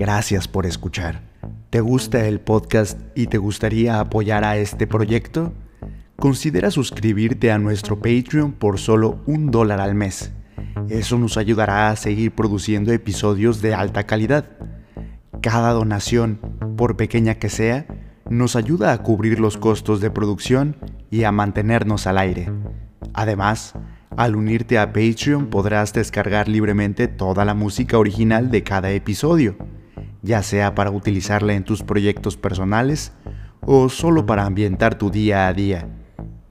Gracias por escuchar. ¿Te gusta el podcast y te gustaría apoyar a este proyecto? Considera suscribirte a nuestro Patreon por solo un dólar al mes. Eso nos ayudará a seguir produciendo episodios de alta calidad. Cada donación, por pequeña que sea, nos ayuda a cubrir los costos de producción y a mantenernos al aire. Además, al unirte a Patreon podrás descargar libremente toda la música original de cada episodio, ya sea para utilizarla en tus proyectos personales o solo para ambientar tu día a día.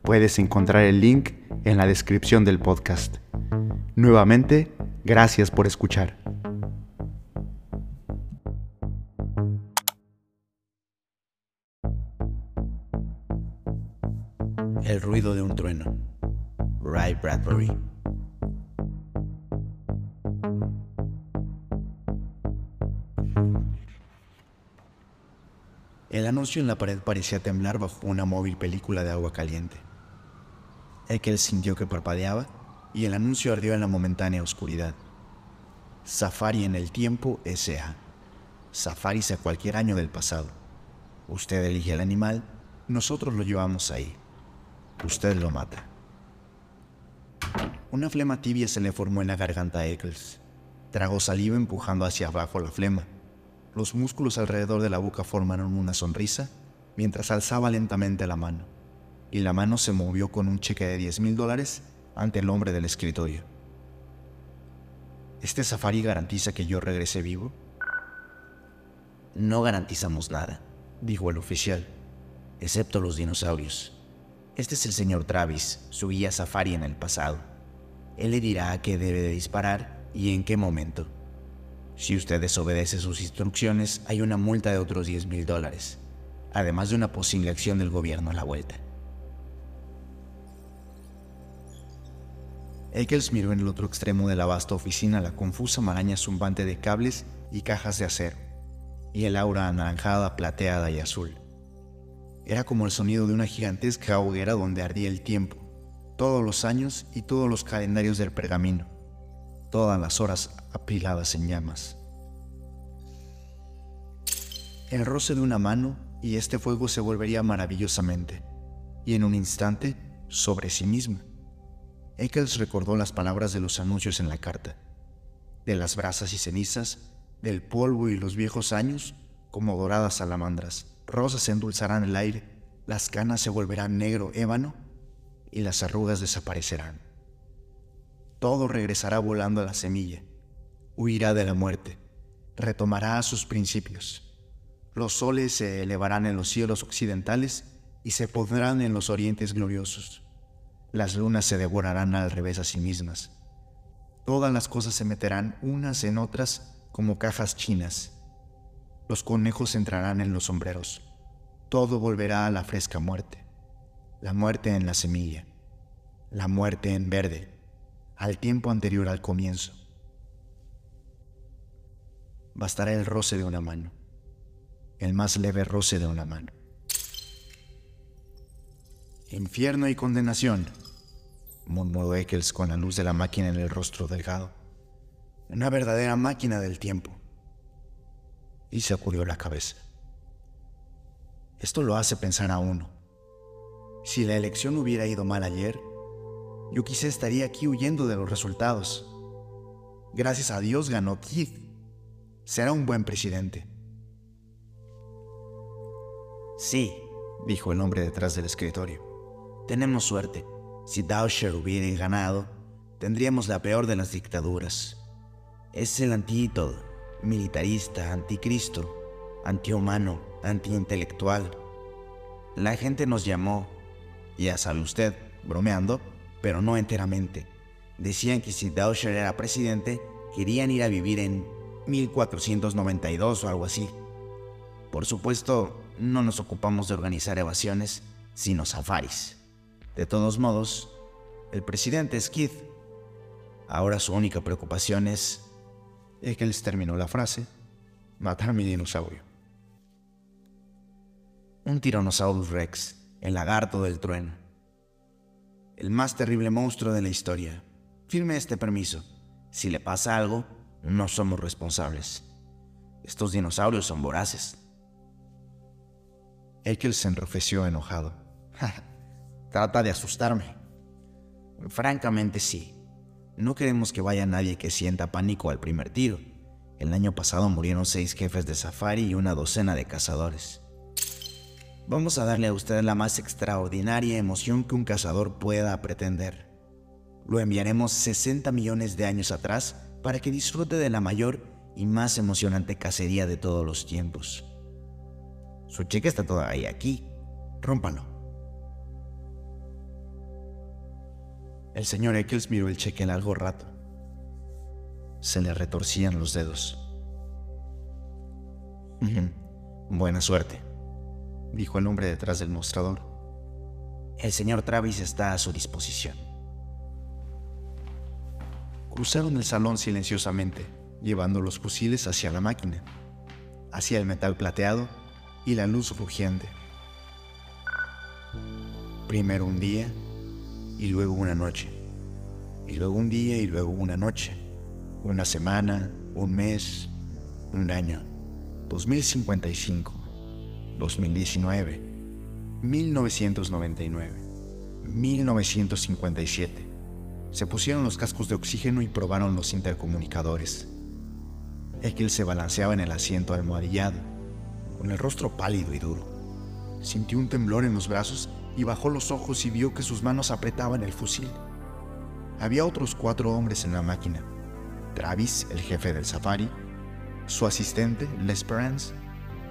Puedes encontrar el link en la descripción del podcast. Nuevamente, gracias por escuchar. El ruido de un trueno. Ray Bradbury. El anuncio en la pared parecía temblar bajo una móvil película de agua caliente. Ekel sintió que parpadeaba y el anuncio ardió en la momentánea oscuridad. Safari en el tiempo S.A. Safaris a cualquier año del pasado. Usted elige el animal, nosotros lo llevamos ahí. Usted lo mata. Una flema tibia se le formó en la garganta a Eccles. Tragó saliva empujando hacia abajo la flema. Los músculos alrededor de la boca formaron una sonrisa mientras alzaba lentamente la mano. Y la mano se movió con un cheque de 10 mil dólares ante el hombre del escritorio. ¿Este safari garantiza que yo regrese vivo? No garantizamos nada, dijo el oficial, excepto los dinosaurios. Este es el señor Travis, su guía safari en el pasado. Él le dirá a qué debe de disparar y en qué momento. Si usted desobedece sus instrucciones, hay una multa de otros 10 mil dólares, además de una posible acción del gobierno a la vuelta. Eccles miró en el otro extremo de la vasta oficina la confusa maraña zumbante de cables y cajas de acero, y el aura anaranjada, plateada y azul. Era como el sonido de una gigantesca hoguera donde ardía el tiempo, todos los años y todos los calendarios del pergamino, todas las horas apiladas en llamas. El roce de una mano y este fuego se volvería maravillosamente, y en un instante sobre sí misma. Eccles recordó las palabras de los anuncios en la carta, de las brasas y cenizas, del polvo y los viejos años como doradas salamandras rosas endulzarán el aire, las canas se volverán negro ébano y las arrugas desaparecerán. Todo regresará volando a la semilla, huirá de la muerte, retomará sus principios. Los soles se elevarán en los cielos occidentales y se pondrán en los orientes gloriosos. Las lunas se devorarán al revés a sí mismas. Todas las cosas se meterán unas en otras como cajas chinas los conejos entrarán en los sombreros. Todo volverá a la fresca muerte. La muerte en la semilla. La muerte en verde. Al tiempo anterior al comienzo. Bastará el roce de una mano. El más leve roce de una mano. Infierno y condenación, murmuró Eccles con la luz de la máquina en el rostro delgado. Una verdadera máquina del tiempo y se ocurrió la cabeza. Esto lo hace pensar a uno. Si la elección hubiera ido mal ayer, yo quizá estaría aquí huyendo de los resultados. Gracias a Dios ganó Keith. Será un buen presidente. Sí, dijo el hombre detrás del escritorio. Tenemos suerte. Si Dauscher hubiera ganado, tendríamos la peor de las dictaduras. Es el antídoto militarista, anticristo, antihumano, antiintelectual. La gente nos llamó, ya sabe usted, bromeando, pero no enteramente. Decían que si Dauscher era presidente, querían ir a vivir en 1492 o algo así. Por supuesto, no nos ocupamos de organizar evasiones, sino safaris. De todos modos, el presidente es Keith. Ahora su única preocupación es Eccles terminó la frase, matar mi dinosaurio. Un Tyrannosaurus Rex, el lagarto del trueno. El más terrible monstruo de la historia. Firme este permiso. Si le pasa algo, no somos responsables. Estos dinosaurios son voraces. Ekel se enrofeció enojado. Trata de asustarme. Francamente sí. No queremos que vaya nadie que sienta pánico al primer tiro. El año pasado murieron seis jefes de safari y una docena de cazadores. Vamos a darle a usted la más extraordinaria emoción que un cazador pueda pretender. Lo enviaremos 60 millones de años atrás para que disfrute de la mayor y más emocionante cacería de todos los tiempos. Su cheque está todavía aquí. Rómpalo. El señor Eccles miró el cheque largo rato. Se le retorcían los dedos. Buena suerte, dijo el hombre detrás del mostrador. El señor Travis está a su disposición. Cruzaron el salón silenciosamente, llevando los fusiles hacia la máquina, hacia el metal plateado y la luz rugiente. Primero un día y luego una noche. Y luego un día y luego una noche. Una semana, un mes, un año. 2055, 2019, 1999, 1957. Se pusieron los cascos de oxígeno y probaron los intercomunicadores. Ekel se balanceaba en el asiento almohadillado, con el rostro pálido y duro. Sintió un temblor en los brazos y bajó los ojos y vio que sus manos apretaban el fusil. Había otros cuatro hombres en la máquina. Travis, el jefe del safari, su asistente, L'Esperance,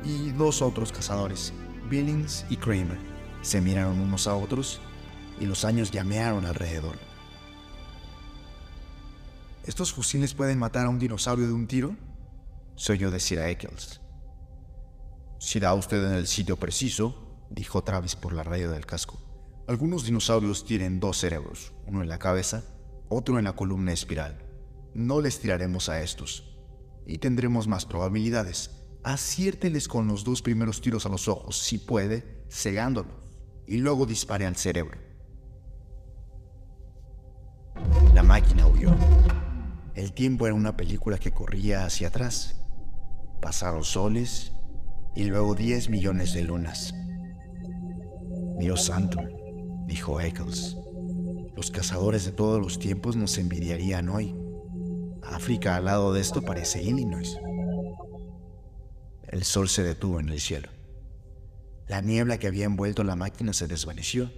y dos otros cazadores, Billings y Kramer. Se miraron unos a otros y los años llamearon alrededor. ¿Estos fusiles pueden matar a un dinosaurio de un tiro? Se oyó decir a Eccles. Si da usted en el sitio preciso, dijo Travis por la radio del casco. Algunos dinosaurios tienen dos cerebros, uno en la cabeza, otro en la columna espiral. No les tiraremos a estos. Y tendremos más probabilidades. Aciérteles con los dos primeros tiros a los ojos, si puede, cegándolos, y luego dispare al cerebro. La máquina huyó. El tiempo era una película que corría hacia atrás. Pasaron soles y luego 10 millones de lunas. Dios santo, dijo Eccles. Los cazadores de todos los tiempos nos envidiarían hoy. África al lado de esto parece Illinois. El sol se detuvo en el cielo. La niebla que había envuelto la máquina se desvaneció.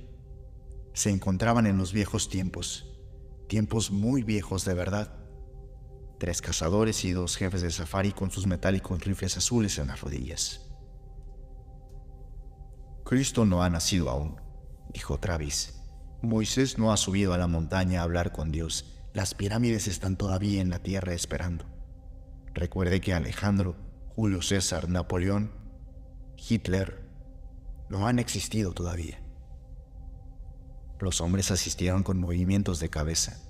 Se encontraban en los viejos tiempos, tiempos muy viejos de verdad tres cazadores y dos jefes de safari con sus metálicos rifles azules en las rodillas. Cristo no ha nacido aún, dijo Travis. Moisés no ha subido a la montaña a hablar con Dios. Las pirámides están todavía en la tierra esperando. Recuerde que Alejandro, Julio César, Napoleón, Hitler no han existido todavía. Los hombres asistieron con movimientos de cabeza.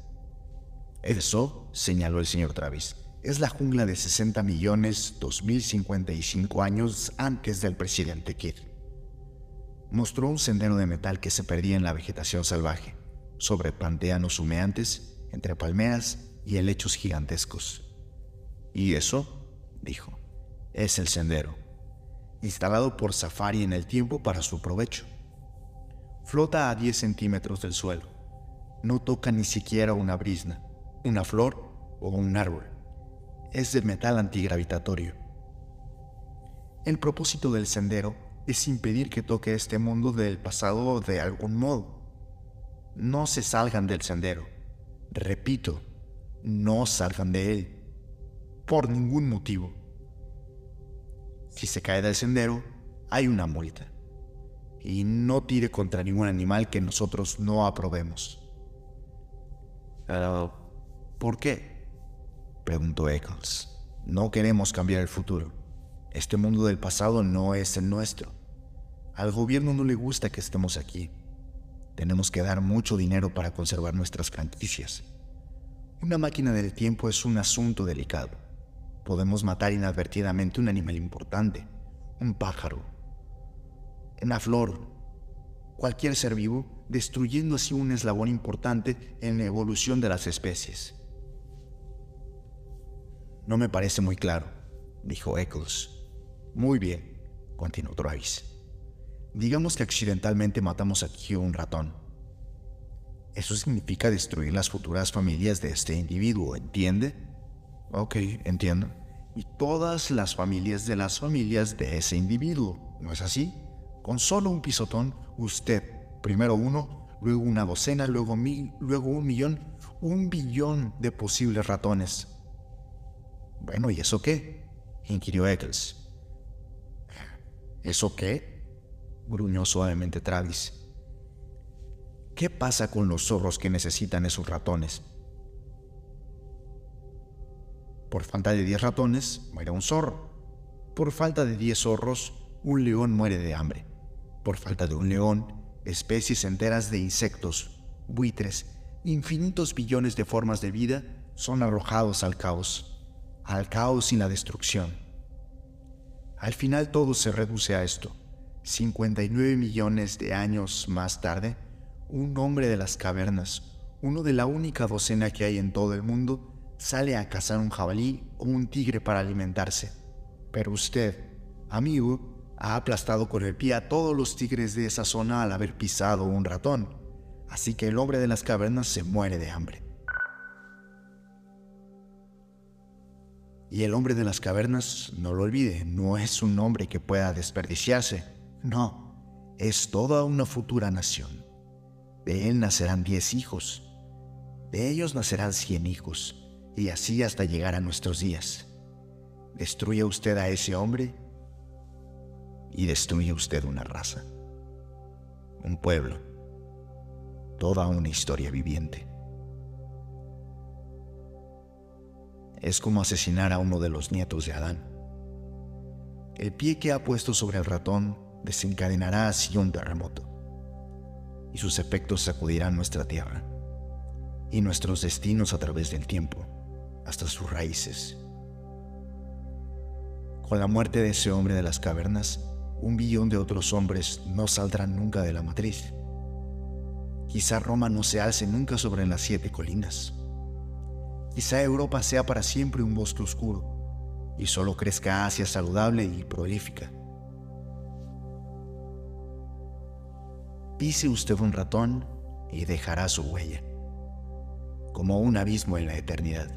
Eso, señaló el señor Travis, es la jungla de 60 millones 2055 años antes del presidente Kidd. Mostró un sendero de metal que se perdía en la vegetación salvaje, sobre panteanos humeantes, entre palmeras y helechos gigantescos. Y eso, dijo, es el sendero, instalado por Safari en el tiempo para su provecho. Flota a 10 centímetros del suelo. No toca ni siquiera una brisna una flor o un árbol. Es de metal antigravitatorio. El propósito del sendero es impedir que toque este mundo del pasado de algún modo. No se salgan del sendero. Repito, no salgan de él. Por ningún motivo. Si se cae del sendero, hay una multa. Y no tire contra ningún animal que nosotros no aprobemos. ¿Por qué? Preguntó Eccles. No queremos cambiar el futuro. Este mundo del pasado no es el nuestro. Al gobierno no le gusta que estemos aquí. Tenemos que dar mucho dinero para conservar nuestras franquicias. Una máquina del tiempo es un asunto delicado. Podemos matar inadvertidamente un animal importante, un pájaro, una flor, cualquier ser vivo, destruyendo así un eslabón importante en la evolución de las especies. No me parece muy claro, dijo Eccles. Muy bien, continuó Travis. Digamos que accidentalmente matamos aquí un ratón. Eso significa destruir las futuras familias de este individuo, ¿entiende? Ok, entiendo. Y todas las familias de las familias de ese individuo, ¿no es así? Con solo un pisotón, usted, primero uno, luego una docena, luego mil, luego un millón, un billón de posibles ratones. Bueno, ¿y eso qué? inquirió Eccles. ¿Eso qué? gruñó suavemente Travis. ¿Qué pasa con los zorros que necesitan esos ratones? Por falta de 10 ratones, muere un zorro. Por falta de 10 zorros, un león muere de hambre. Por falta de un león, especies enteras de insectos, buitres, infinitos billones de formas de vida son arrojados al caos, al caos y la destrucción. Al final todo se reduce a esto. 59 millones de años más tarde, un hombre de las cavernas, uno de la única docena que hay en todo el mundo, sale a cazar un jabalí o un tigre para alimentarse. Pero usted, amigo, ha aplastado con el pie a todos los tigres de esa zona al haber pisado un ratón. Así que el hombre de las cavernas se muere de hambre. Y el hombre de las cavernas, no lo olvide, no es un hombre que pueda desperdiciarse no, es toda una futura nación. De él nacerán diez hijos. De ellos nacerán cien hijos, y así hasta llegar a nuestros días. Destruye usted a ese hombre y destruye usted una raza, un pueblo, toda una historia viviente. Es como asesinar a uno de los nietos de Adán. El pie que ha puesto sobre el ratón desencadenará así un terremoto, y sus efectos sacudirán nuestra tierra y nuestros destinos a través del tiempo, hasta sus raíces. Con la muerte de ese hombre de las cavernas, un billón de otros hombres no saldrán nunca de la matriz. Quizá Roma no se alce nunca sobre las siete colinas. Quizá Europa sea para siempre un bosque oscuro y solo crezca Asia saludable y prolífica. Pise usted un ratón y dejará su huella, como un abismo en la eternidad.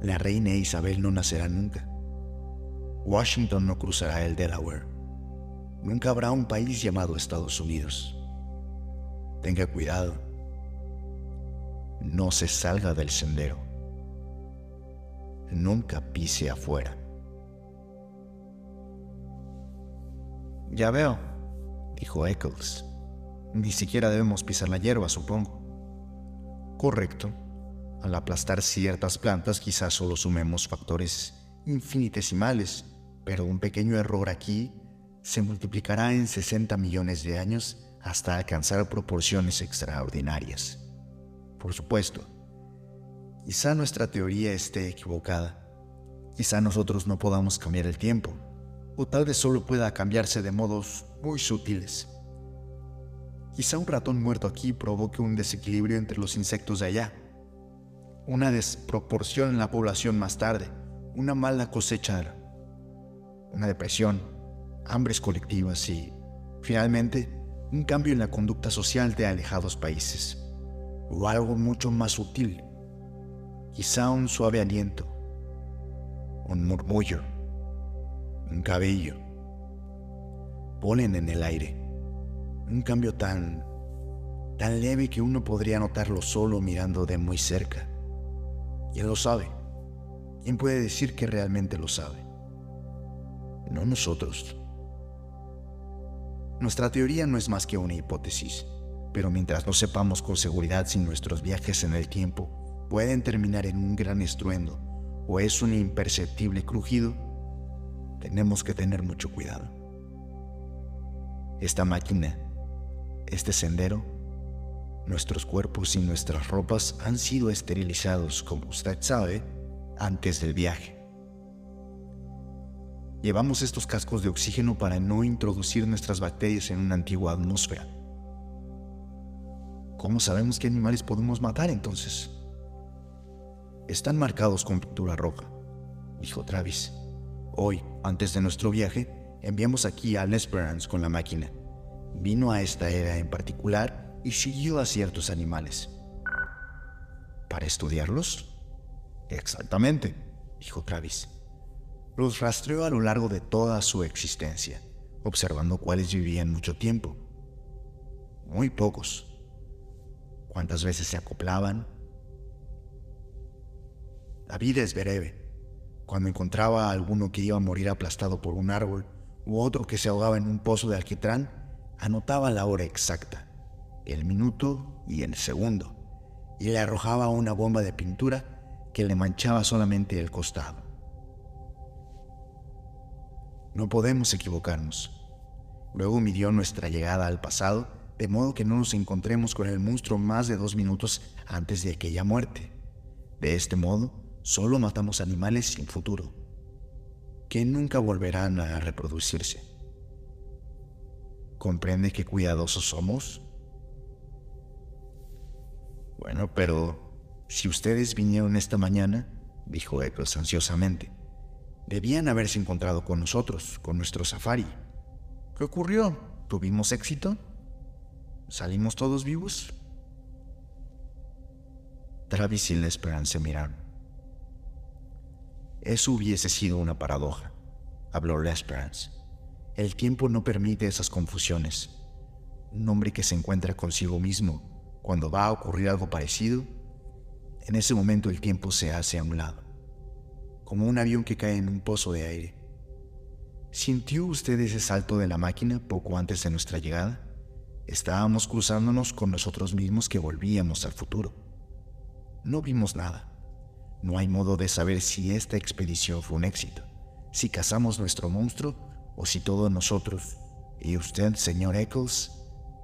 La reina Isabel no nacerá nunca. Washington no cruzará el Delaware. Nunca habrá un país llamado Estados Unidos. Tenga cuidado. No se salga del sendero. Nunca pise afuera. Ya veo, dijo Eccles. Ni siquiera debemos pisar la hierba, supongo. Correcto. Al aplastar ciertas plantas quizás solo sumemos factores infinitesimales, pero un pequeño error aquí se multiplicará en 60 millones de años hasta alcanzar proporciones extraordinarias. Por supuesto, quizá nuestra teoría esté equivocada. Quizá nosotros no podamos cambiar el tiempo, o tal vez solo pueda cambiarse de modos muy sutiles. Quizá un ratón muerto aquí provoque un desequilibrio entre los insectos de allá, una desproporción en la población más tarde, una mala cosecha, una depresión, hambres colectivas y, finalmente, un cambio en la conducta social de alejados países, o algo mucho más sutil, quizá un suave aliento, un murmullo, un cabello, polen en el aire un cambio tan, tan leve que uno podría notarlo solo mirando de muy cerca. ¿Quién lo sabe? ¿Quién puede decir que realmente lo sabe? No nosotros. Nuestra teoría no es más que una hipótesis, pero mientras no sepamos con seguridad si nuestros viajes en el tiempo pueden terminar en un gran estruendo o es un imperceptible crujido, tenemos que tener mucho cuidado. Esta máquina este sendero, nuestros cuerpos y nuestras ropas han sido esterilizados, como usted sabe, antes del viaje. Llevamos estos cascos de oxígeno para no introducir nuestras bacterias en una antigua atmósfera. ¿Cómo sabemos qué animales podemos matar entonces? Están marcados con pintura roja, dijo Travis. Hoy, antes de nuestro viaje, enviamos aquí a Esperance con la máquina. Vino a esta era en particular y siguió a ciertos animales. ¿Para estudiarlos? Exactamente, dijo Travis. Los rastreó a lo largo de toda su existencia, observando cuáles vivían mucho tiempo. Muy pocos. ¿Cuántas veces se acoplaban? La vida es breve. Cuando encontraba a alguno que iba a morir aplastado por un árbol, u otro que se ahogaba en un pozo de alquitrán, anotaba la hora exacta, el minuto y el segundo, y le arrojaba una bomba de pintura que le manchaba solamente el costado. No podemos equivocarnos. Luego midió nuestra llegada al pasado, de modo que no nos encontremos con el monstruo más de dos minutos antes de aquella muerte. De este modo, solo matamos animales sin futuro que nunca volverán a reproducirse. ¿Comprende qué cuidadosos somos? Bueno, pero si ustedes vinieron esta mañana, dijo Eccles ansiosamente, debían haberse encontrado con nosotros, con nuestro safari. ¿Qué ocurrió? ¿Tuvimos éxito? ¿Salimos todos vivos? Travis y la se miraron. Eso hubiese sido una paradoja, habló Lesperance. El tiempo no permite esas confusiones. Un hombre que se encuentra consigo mismo cuando va a ocurrir algo parecido, en ese momento el tiempo se hace a un lado, como un avión que cae en un pozo de aire. ¿Sintió usted ese salto de la máquina poco antes de nuestra llegada? Estábamos cruzándonos con nosotros mismos que volvíamos al futuro. No vimos nada. No hay modo de saber si esta expedición fue un éxito, si cazamos nuestro monstruo o si todos nosotros y usted, señor Eccles,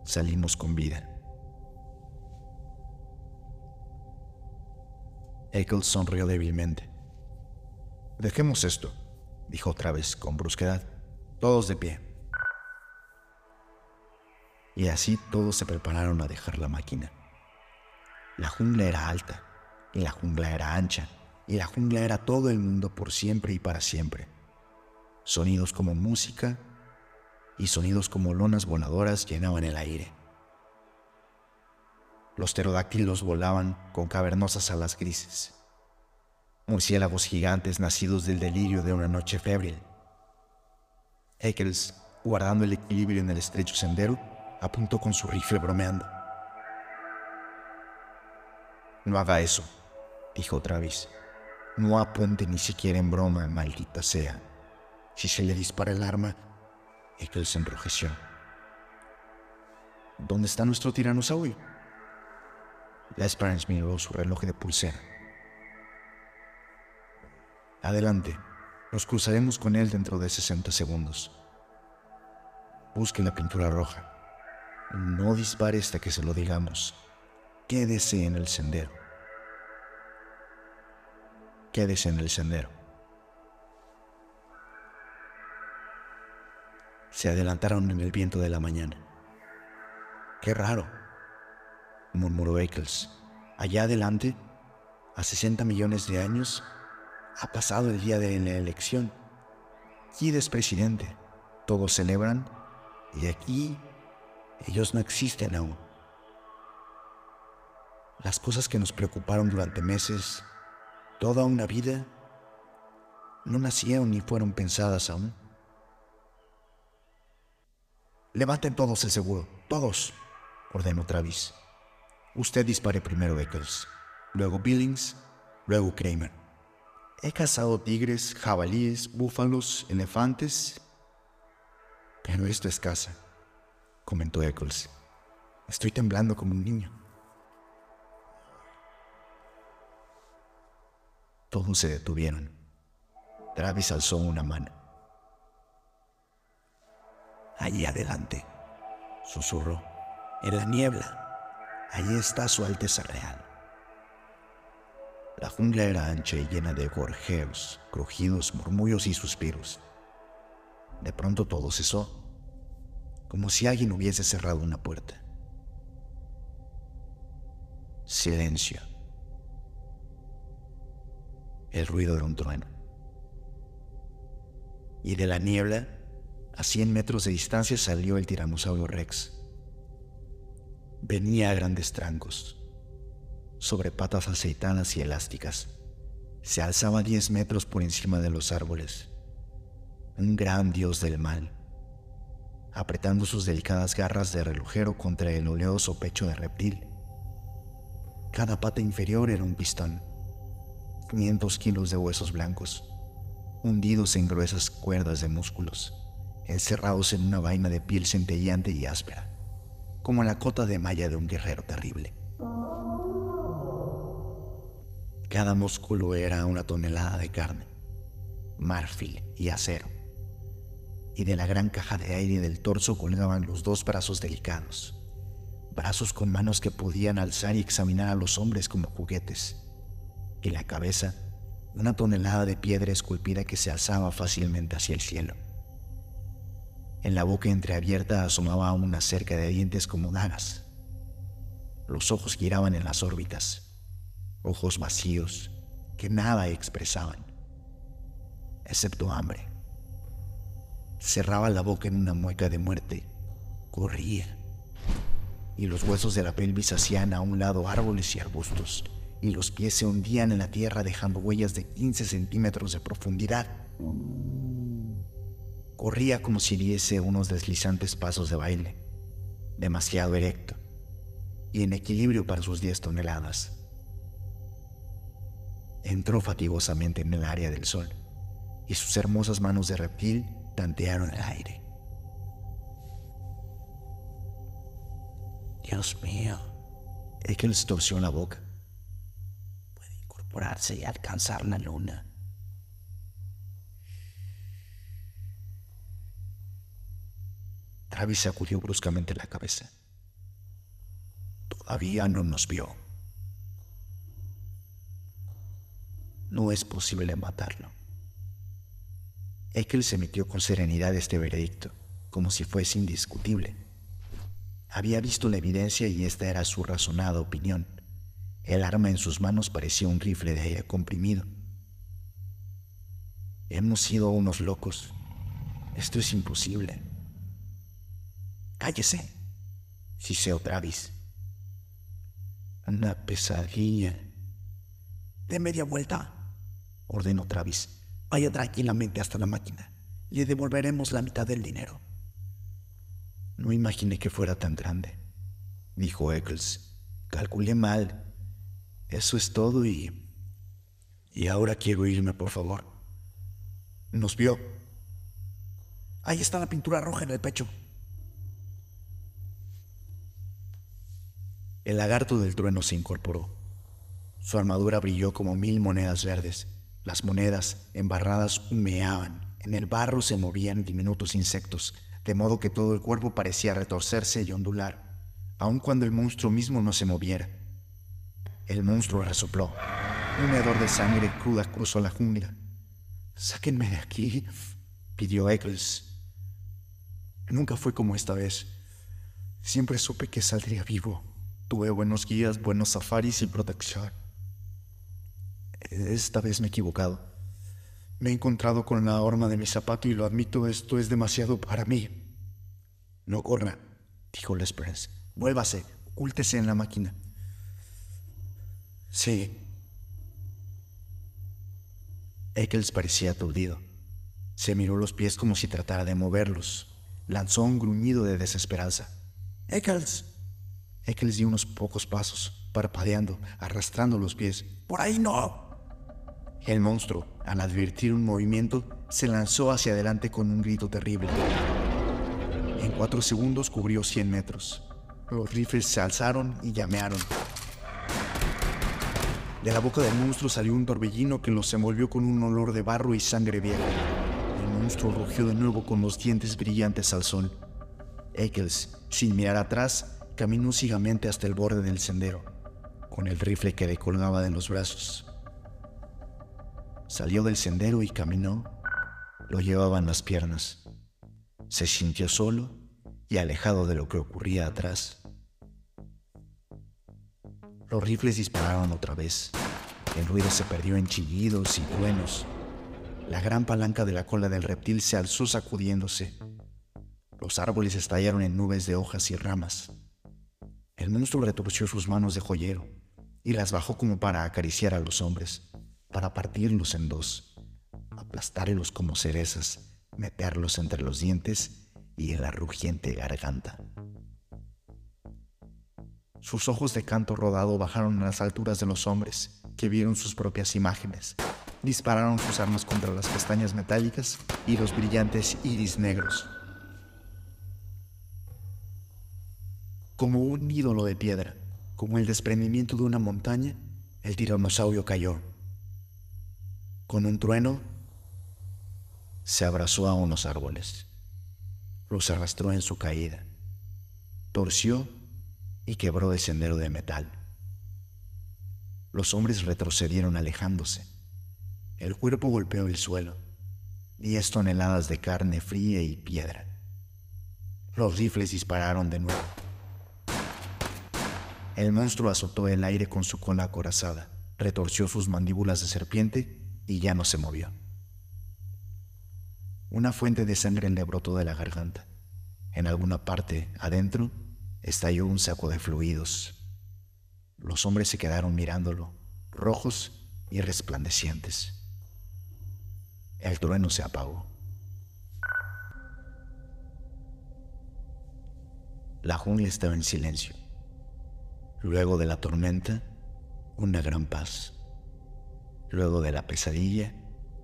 salimos con vida. Eccles sonrió débilmente. Dejemos esto, dijo otra vez con brusquedad. Todos de pie. Y así todos se prepararon a dejar la máquina. La jungla era alta, y la jungla era ancha, y la jungla era todo el mundo por siempre y para siempre. Sonidos como música y sonidos como lonas voladoras llenaban el aire. Los pterodáctilos volaban con cavernosas alas grises. Murciélagos gigantes nacidos del delirio de una noche febril. Eccles, guardando el equilibrio en el estrecho sendero, apuntó con su rifle bromeando. No haga eso, dijo Travis. No apunte ni siquiera en broma, maldita sea. Si se le dispara el arma, Ekel se enrojeció. ¿Dónde está nuestro tiranosaurio? La Esperance miró su reloj de pulsera. Adelante, nos cruzaremos con él dentro de 60 segundos. Busque la pintura roja. No dispare hasta que se lo digamos. Quédese en el sendero quédese en el sendero. Se adelantaron en el viento de la mañana. Qué raro, murmuró Eccles. Allá adelante, a 60 millones de años, ha pasado el día de la elección. Kid es presidente, todos celebran, y aquí ellos no existen aún. Las cosas que nos preocuparon durante meses toda una vida, no nacieron ni fueron pensadas aún. Levanten todos el seguro, todos, ordenó Travis. Usted dispare primero, Eccles, luego Billings, luego Kramer. He cazado tigres, jabalíes, búfalos, elefantes, pero esto es caza, comentó Eccles. Estoy temblando como un niño. Todos se detuvieron. Travis alzó una mano. Allí adelante, susurró. En la niebla, allí está su Alteza Real. La jungla era ancha y llena de gorjeos, crujidos, murmullos y suspiros. De pronto todo cesó, como si alguien hubiese cerrado una puerta. Silencio el ruido de un trueno. y de la niebla, a 100 metros de distancia, salió el tiranosaurio Rex. Venía a grandes trancos, sobre patas aceitadas y elásticas. Se alzaba 10 metros por encima de los árboles. Un gran dios del mal, apretando sus delicadas garras de relojero contra el oleoso pecho de reptil. Cada pata inferior era un pistón, 500 kilos de huesos blancos, hundidos en gruesas cuerdas de músculos, encerrados en una vaina de piel centelleante y áspera, como la cota de malla de un guerrero terrible. Cada músculo era una tonelada de carne, marfil y acero, y de la gran caja de aire del torso colgaban los dos brazos delicados, brazos con manos que podían alzar y examinar a los hombres como juguetes, y la cabeza una tonelada de piedra esculpida que se alzaba fácilmente hacia el cielo. En la boca entreabierta asomaba una cerca de dientes como dagas. Los ojos giraban en las órbitas, ojos vacíos que nada expresaban, excepto hambre. Cerraba la boca en una mueca de muerte, corría, y los huesos de la pelvis hacían a un lado árboles y arbustos. Y los pies se hundían en la tierra dejando huellas de 15 centímetros de profundidad. Corría como si diese unos deslizantes pasos de baile, demasiado erecto. Y en equilibrio para sus 10 toneladas. Entró fatigosamente en el área del sol. Y sus hermosas manos de reptil tantearon el aire. Dios mío, Eccles torció la boca y alcanzar la luna. Travis sacudió bruscamente la cabeza. Todavía no nos vio. No es posible matarlo. Ekel se metió con serenidad este veredicto, como si fuese indiscutible. Había visto la evidencia y esta era su razonada opinión. El arma en sus manos parecía un rifle de aire comprimido. Hemos sido unos locos. Esto es imposible. Cállese, siseó Travis. Una pesadilla. De media vuelta, ordenó Travis. Vaya tranquilamente hasta la máquina. Le devolveremos la mitad del dinero. No imaginé que fuera tan grande, dijo Eccles. Calculé mal eso es todo y... Y ahora quiero irme, por favor. Nos vio. Ahí está la pintura roja en el pecho. El lagarto del trueno se incorporó. Su armadura brilló como mil monedas verdes. Las monedas, embarradas, humeaban. En el barro se movían diminutos insectos, de modo que todo el cuerpo parecía retorcerse y ondular, aun cuando el monstruo mismo no se moviera. El monstruo resopló. Un hedor de sangre cruda cruzó la jungla. Sáquenme de aquí, pidió Eccles. Nunca fue como esta vez. Siempre supe que saldría vivo. Tuve buenos guías, buenos safaris y protección. Esta vez me he equivocado. Me he encontrado con la horma de mi zapato y lo admito, esto es demasiado para mí. No corra, dijo Lesperance. Vuélvase, ocúltese en la máquina. Sí. Eccles parecía aturdido. Se miró los pies como si tratara de moverlos. Lanzó un gruñido de desesperanza. Eccles. Eccles dio unos pocos pasos, parpadeando, arrastrando los pies. ¡Por ahí no! El monstruo, al advertir un movimiento, se lanzó hacia adelante con un grito terrible. En cuatro segundos cubrió 100 metros. Los rifles se alzaron y llamearon. De la boca del monstruo salió un torbellino que los envolvió con un olor de barro y sangre vieja. El monstruo rugió de nuevo con los dientes brillantes al sol. Eccles, sin mirar atrás, caminó ciegamente hasta el borde del sendero, con el rifle que le colgaba de los brazos. Salió del sendero y caminó. Lo llevaban las piernas. Se sintió solo y alejado de lo que ocurría atrás. Los rifles dispararon otra vez. El ruido se perdió en chillidos y truenos. La gran palanca de la cola del reptil se alzó sacudiéndose. Los árboles estallaron en nubes de hojas y ramas. El monstruo retorció sus manos de joyero y las bajó como para acariciar a los hombres, para partirlos en dos, aplastarlos como cerezas, meterlos entre los dientes y en la rugiente garganta. Sus ojos de canto rodado bajaron a las alturas de los hombres, que vieron sus propias imágenes. Dispararon sus armas contra las pestañas metálicas y los brillantes iris negros. Como un ídolo de piedra, como el desprendimiento de una montaña, el tiranosaurio cayó. Con un trueno, se abrazó a unos árboles. Los arrastró en su caída. Torció y quebró el sendero de metal. Los hombres retrocedieron alejándose. El cuerpo golpeó el suelo. Diez toneladas de carne fría y piedra. Los rifles dispararon de nuevo. El monstruo azotó el aire con su cola acorazada, retorció sus mandíbulas de serpiente y ya no se movió. Una fuente de sangre le brotó de la garganta. En alguna parte, adentro, estalló un saco de fluidos. Los hombres se quedaron mirándolo, rojos y resplandecientes. El trueno se apagó. La jungla estaba en silencio. Luego de la tormenta, una gran paz. Luego de la pesadilla,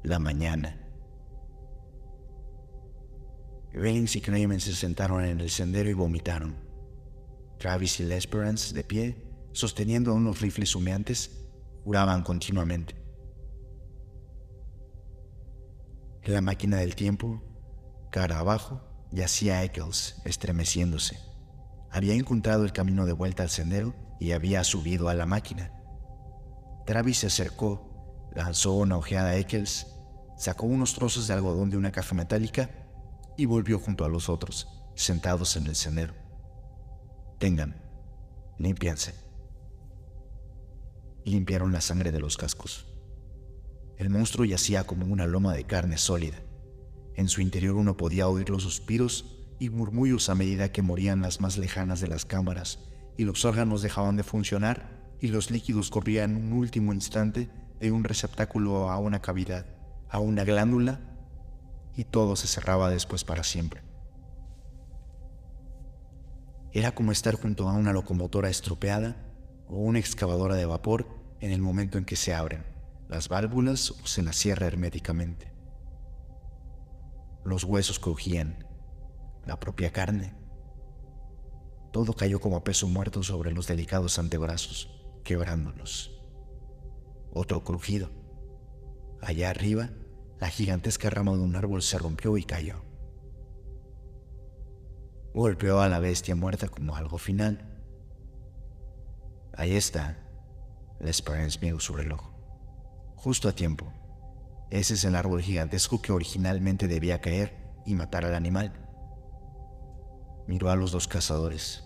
la mañana. Vince y Kramen se sentaron en el sendero y vomitaron. Travis y Lesperance, de pie, sosteniendo unos rifles humeantes, juraban continuamente. En la máquina del tiempo, cara abajo, yacía Eccles, estremeciéndose. Había encontrado el camino de vuelta al sendero y había subido a la máquina. Travis se acercó, lanzó una ojeada a Eccles, sacó unos trozos de algodón de una caja metálica y volvió junto a los otros, sentados en el sendero. Tengan, limpianse. Limpiaron la sangre de los cascos. El monstruo yacía como una loma de carne sólida. En su interior uno podía oír los suspiros y murmullos a medida que morían las más lejanas de las cámaras y los órganos dejaban de funcionar y los líquidos corrían un último instante de un receptáculo a una cavidad, a una glándula, y todo se cerraba después para siempre. Era como estar junto a una locomotora estropeada o una excavadora de vapor en el momento en que se abren las válvulas o se las cierra herméticamente. Los huesos crujían, la propia carne todo cayó como peso muerto sobre los delicados antebrazos, quebrándolos. Otro crujido. Allá arriba, la gigantesca rama de un árbol se rompió y cayó. Golpeó a la bestia muerta como algo final. Ahí está, la Esperance miró su reloj. Justo a tiempo. Ese es el árbol gigantesco que originalmente debía caer y matar al animal miró a los dos cazadores.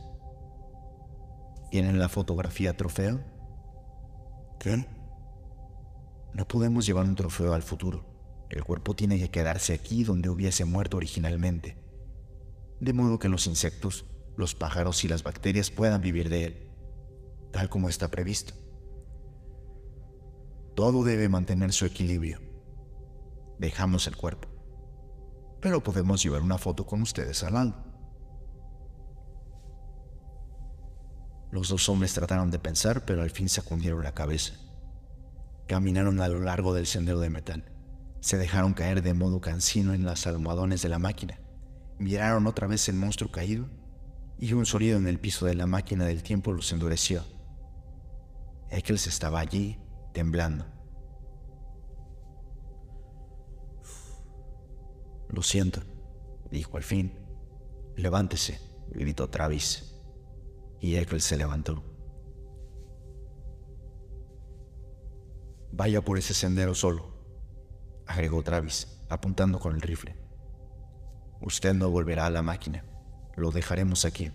¿Tienen la fotografía trofeo? ¿Qué? No podemos llevar un trofeo al futuro. El cuerpo tiene que quedarse aquí donde hubiese muerto originalmente. De modo que los insectos, los pájaros y las bacterias puedan vivir de él, tal como está previsto. Todo debe mantener su equilibrio. Dejamos el cuerpo. Pero podemos llevar una foto con ustedes al lado. Los dos hombres trataron de pensar, pero al fin sacudieron la cabeza. Caminaron a lo largo del sendero de metal. Se dejaron caer de modo cansino en las almohadones de la máquina. Miraron otra vez el monstruo caído y un sonido en el piso de la máquina del tiempo los endureció. Eccles estaba allí, temblando. Lo siento, dijo al fin. Levántese, gritó Travis y Eccles se levantó. Vaya por ese sendero solo, agregó Travis, apuntando con el rifle. Usted no volverá a la máquina. Lo dejaremos aquí.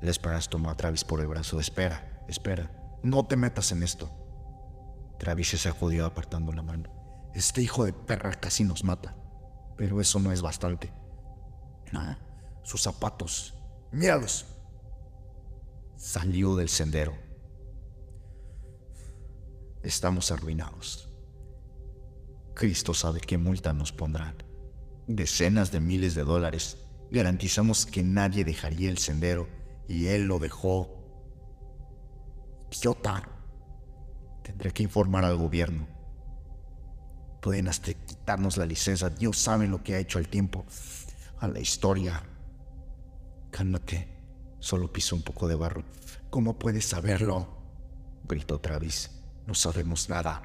Lesperance tomó a Travis por el brazo. Espera, espera. No te metas en esto. Travis se sacudió apartando la mano. Este hijo de perra casi nos mata. Pero eso no es bastante. Ah, sus zapatos. Míralos. Salió del sendero. Estamos arruinados. Cristo sabe qué multa nos pondrán. Decenas de miles de dólares. Garantizamos que nadie dejaría el sendero y él lo dejó. Idiota. Tendré que informar al gobierno. Pueden hasta quitarnos la licencia. Dios sabe lo que ha hecho al tiempo, a la historia. Cálmate. Solo piso un poco de barro. ¿Cómo puedes saberlo? Gritó Travis. No sabemos nada.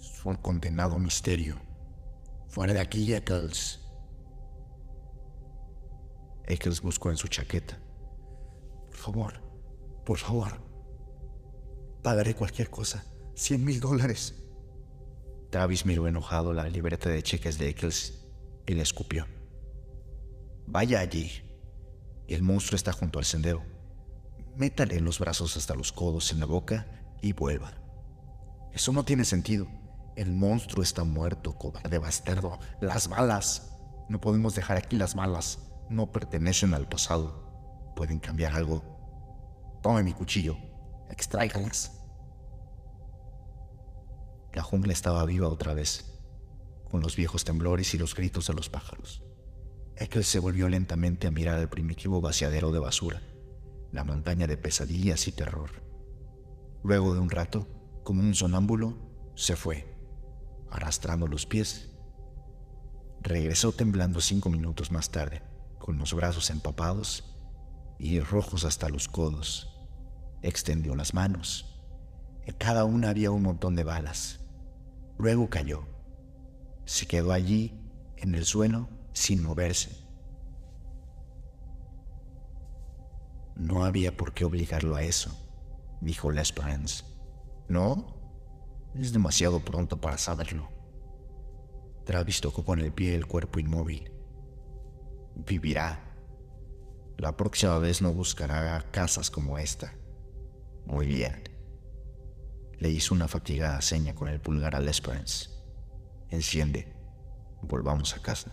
Es un condenado misterio. Fuera de aquí, Eccles. Eccles buscó en su chaqueta. Por favor, por favor. Pagaré cualquier cosa. Cien mil dólares. Travis miró enojado la libreta de cheques de Eccles y le escupió. Vaya allí. El monstruo está junto al sendero. Métale los brazos hasta los codos en la boca y vuelva. Eso no tiene sentido. El monstruo está muerto, cobarde bastardo. Las balas. No podemos dejar aquí las balas. No pertenecen al pasado. Pueden cambiar algo. Tome mi cuchillo. Extráigalas. La jungla estaba viva otra vez, con los viejos temblores y los gritos de los pájaros. Ekel se volvió lentamente a mirar el primitivo vaciadero de basura, la montaña de pesadillas y terror. Luego de un rato, como un sonámbulo, se fue, arrastrando los pies. Regresó temblando cinco minutos más tarde, con los brazos empapados y rojos hasta los codos. Extendió las manos. En cada una había un montón de balas. Luego cayó. Se quedó allí, en el suelo, sin moverse. No había por qué obligarlo a eso, dijo Lesperance. ¿No? Es demasiado pronto para saberlo. Travis tocó con el pie el cuerpo inmóvil. Vivirá. La próxima vez no buscará casas como esta. Muy bien. Le hizo una fatigada seña con el pulgar a Lesperance. Enciende. Volvamos a casa.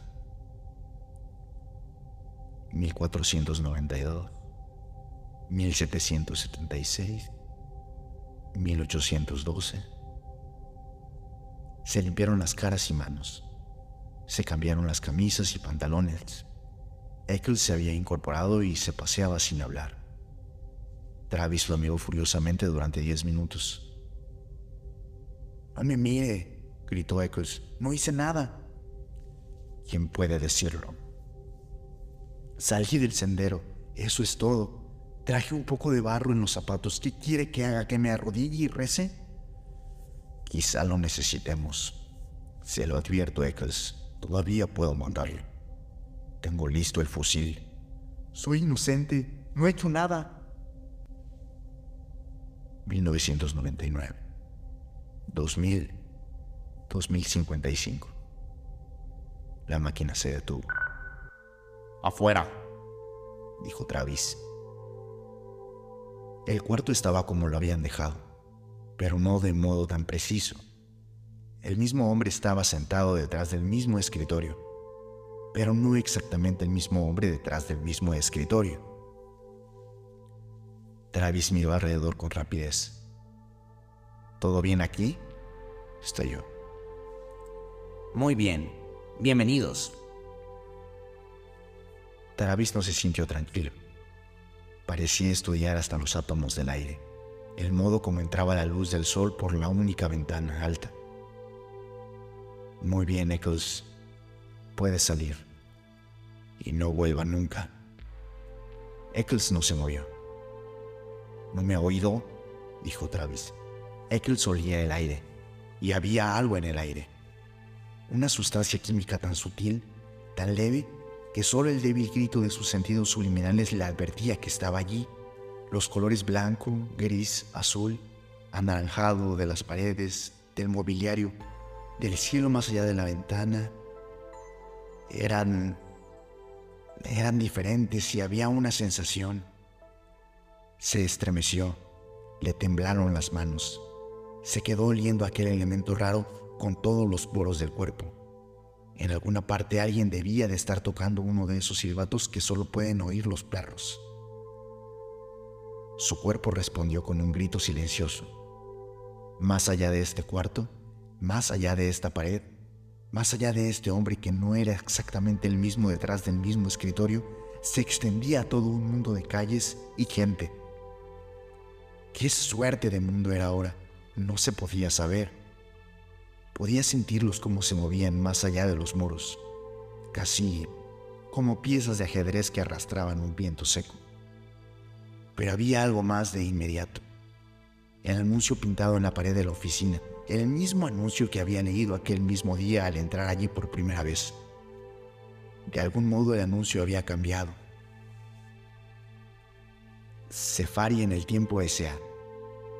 1492, 1776, 1812. Se limpiaron las caras y manos. Se cambiaron las camisas y pantalones. Eccles se había incorporado y se paseaba sin hablar. Travis lo miró furiosamente durante diez minutos. No me mire, gritó Eccles. No hice nada. ¿Quién puede decirlo? Salí del sendero, eso es todo. Traje un poco de barro en los zapatos. ¿Qué quiere que haga? ¿Que me arrodille y rece? Quizá lo necesitemos. Se lo advierto, Eccles. Todavía puedo mandarlo. Tengo listo el fusil. Soy inocente. No he hecho nada. 1999. 2000. 2055. La máquina se detuvo. Afuera, dijo Travis. El cuarto estaba como lo habían dejado, pero no de modo tan preciso. El mismo hombre estaba sentado detrás del mismo escritorio, pero no exactamente el mismo hombre detrás del mismo escritorio. Travis miró alrededor con rapidez. ¿Todo bien aquí? estalló. Muy bien. Bienvenidos. Travis no se sintió tranquilo. Parecía estudiar hasta los átomos del aire, el modo como entraba la luz del sol por la única ventana alta. Muy bien, Eccles. Puedes salir. Y no vuelva nunca. Eccles no se movió. ¿No me ha oído? dijo Travis. Eccles olía el aire, y había algo en el aire. Una sustancia química tan sutil, tan leve, que solo el débil grito de sus sentidos subliminales le advertía que estaba allí. Los colores blanco, gris, azul, anaranjado de las paredes, del mobiliario, del cielo más allá de la ventana, eran eran diferentes y había una sensación. Se estremeció, le temblaron las manos, se quedó oliendo aquel elemento raro con todos los poros del cuerpo. En alguna parte alguien debía de estar tocando uno de esos silbatos que solo pueden oír los perros. Su cuerpo respondió con un grito silencioso. Más allá de este cuarto, más allá de esta pared, más allá de este hombre que no era exactamente el mismo detrás del mismo escritorio, se extendía todo un mundo de calles y gente. ¿Qué suerte de mundo era ahora? No se podía saber. Podía sentirlos como se movían más allá de los muros, casi como piezas de ajedrez que arrastraban un viento seco. Pero había algo más de inmediato. El anuncio pintado en la pared de la oficina, el mismo anuncio que había leído aquel mismo día al entrar allí por primera vez. De algún modo el anuncio había cambiado. Sefari en el tiempo S.A.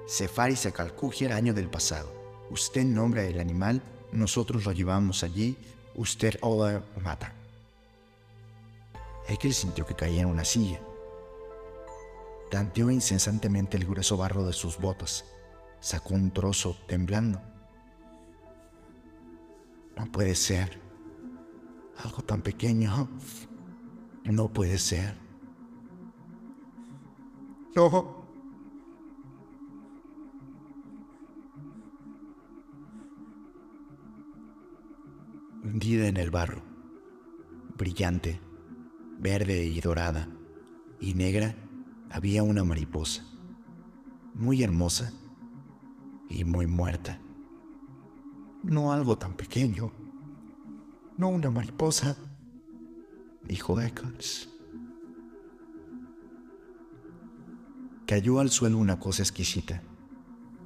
Sefari se el año del pasado. Usted nombra el animal, nosotros lo llevamos allí, usted lo mata. Ekel sintió que caía en una silla. Tanteó incesantemente el grueso barro de sus botas. Sacó un trozo temblando. No puede ser. Algo tan pequeño. No puede ser. No. Hundida en el barro, brillante, verde y dorada, y negra, había una mariposa, muy hermosa y muy muerta. No algo tan pequeño, no una mariposa, dijo Eccles. Cayó al suelo una cosa exquisita,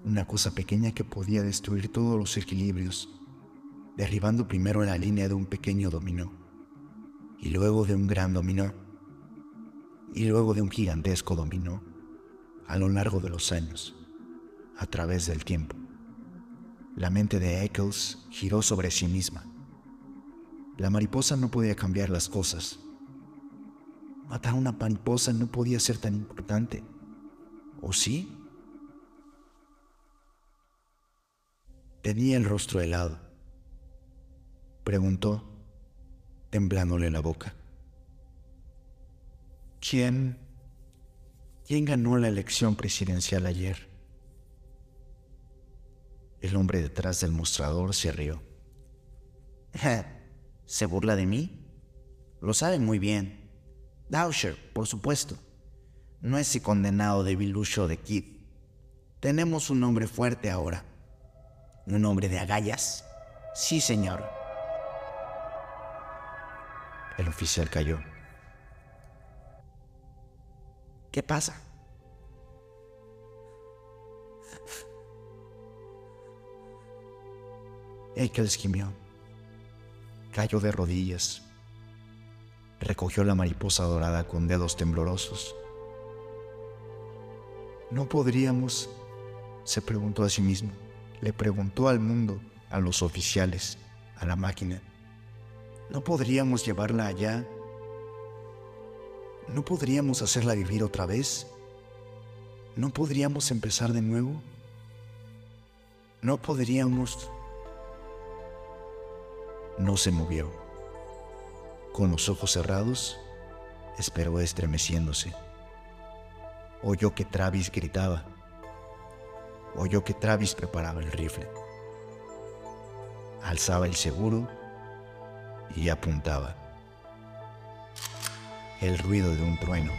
una cosa pequeña que podía destruir todos los equilibrios, derribando primero la línea de un pequeño dominó, y luego de un gran dominó, y luego de un gigantesco dominó, a lo largo de los años, a través del tiempo. La mente de Eccles giró sobre sí misma. La mariposa no podía cambiar las cosas. Matar a una mariposa no podía ser tan importante. ¿O sí? Tenía el rostro helado. Preguntó, temblándole la boca. ¿Quién? ¿Quién ganó la elección presidencial ayer? El hombre detrás del mostrador se rió. ¿Se burla de mí? Lo sabe muy bien. Dausher, por supuesto no ese condenado de Bilucho de Kid. Tenemos un hombre fuerte ahora. ¿Un hombre de agallas? Sí, señor. El oficial cayó. ¿Qué pasa? que esquimió. Cayó de rodillas. Recogió la mariposa dorada con dedos temblorosos no podríamos, se preguntó a sí mismo, le preguntó al mundo, a los oficiales, a la máquina, ¿no podríamos llevarla allá? ¿No podríamos hacerla vivir otra vez? ¿No podríamos empezar de nuevo? ¿No podríamos... No se movió. Con los ojos cerrados, esperó estremeciéndose. Oyó que Travis gritaba. Oyó que Travis preparaba el rifle. Alzaba el seguro y apuntaba. El ruido de un trueno